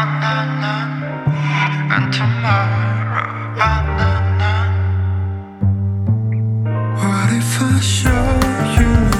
What if I show you?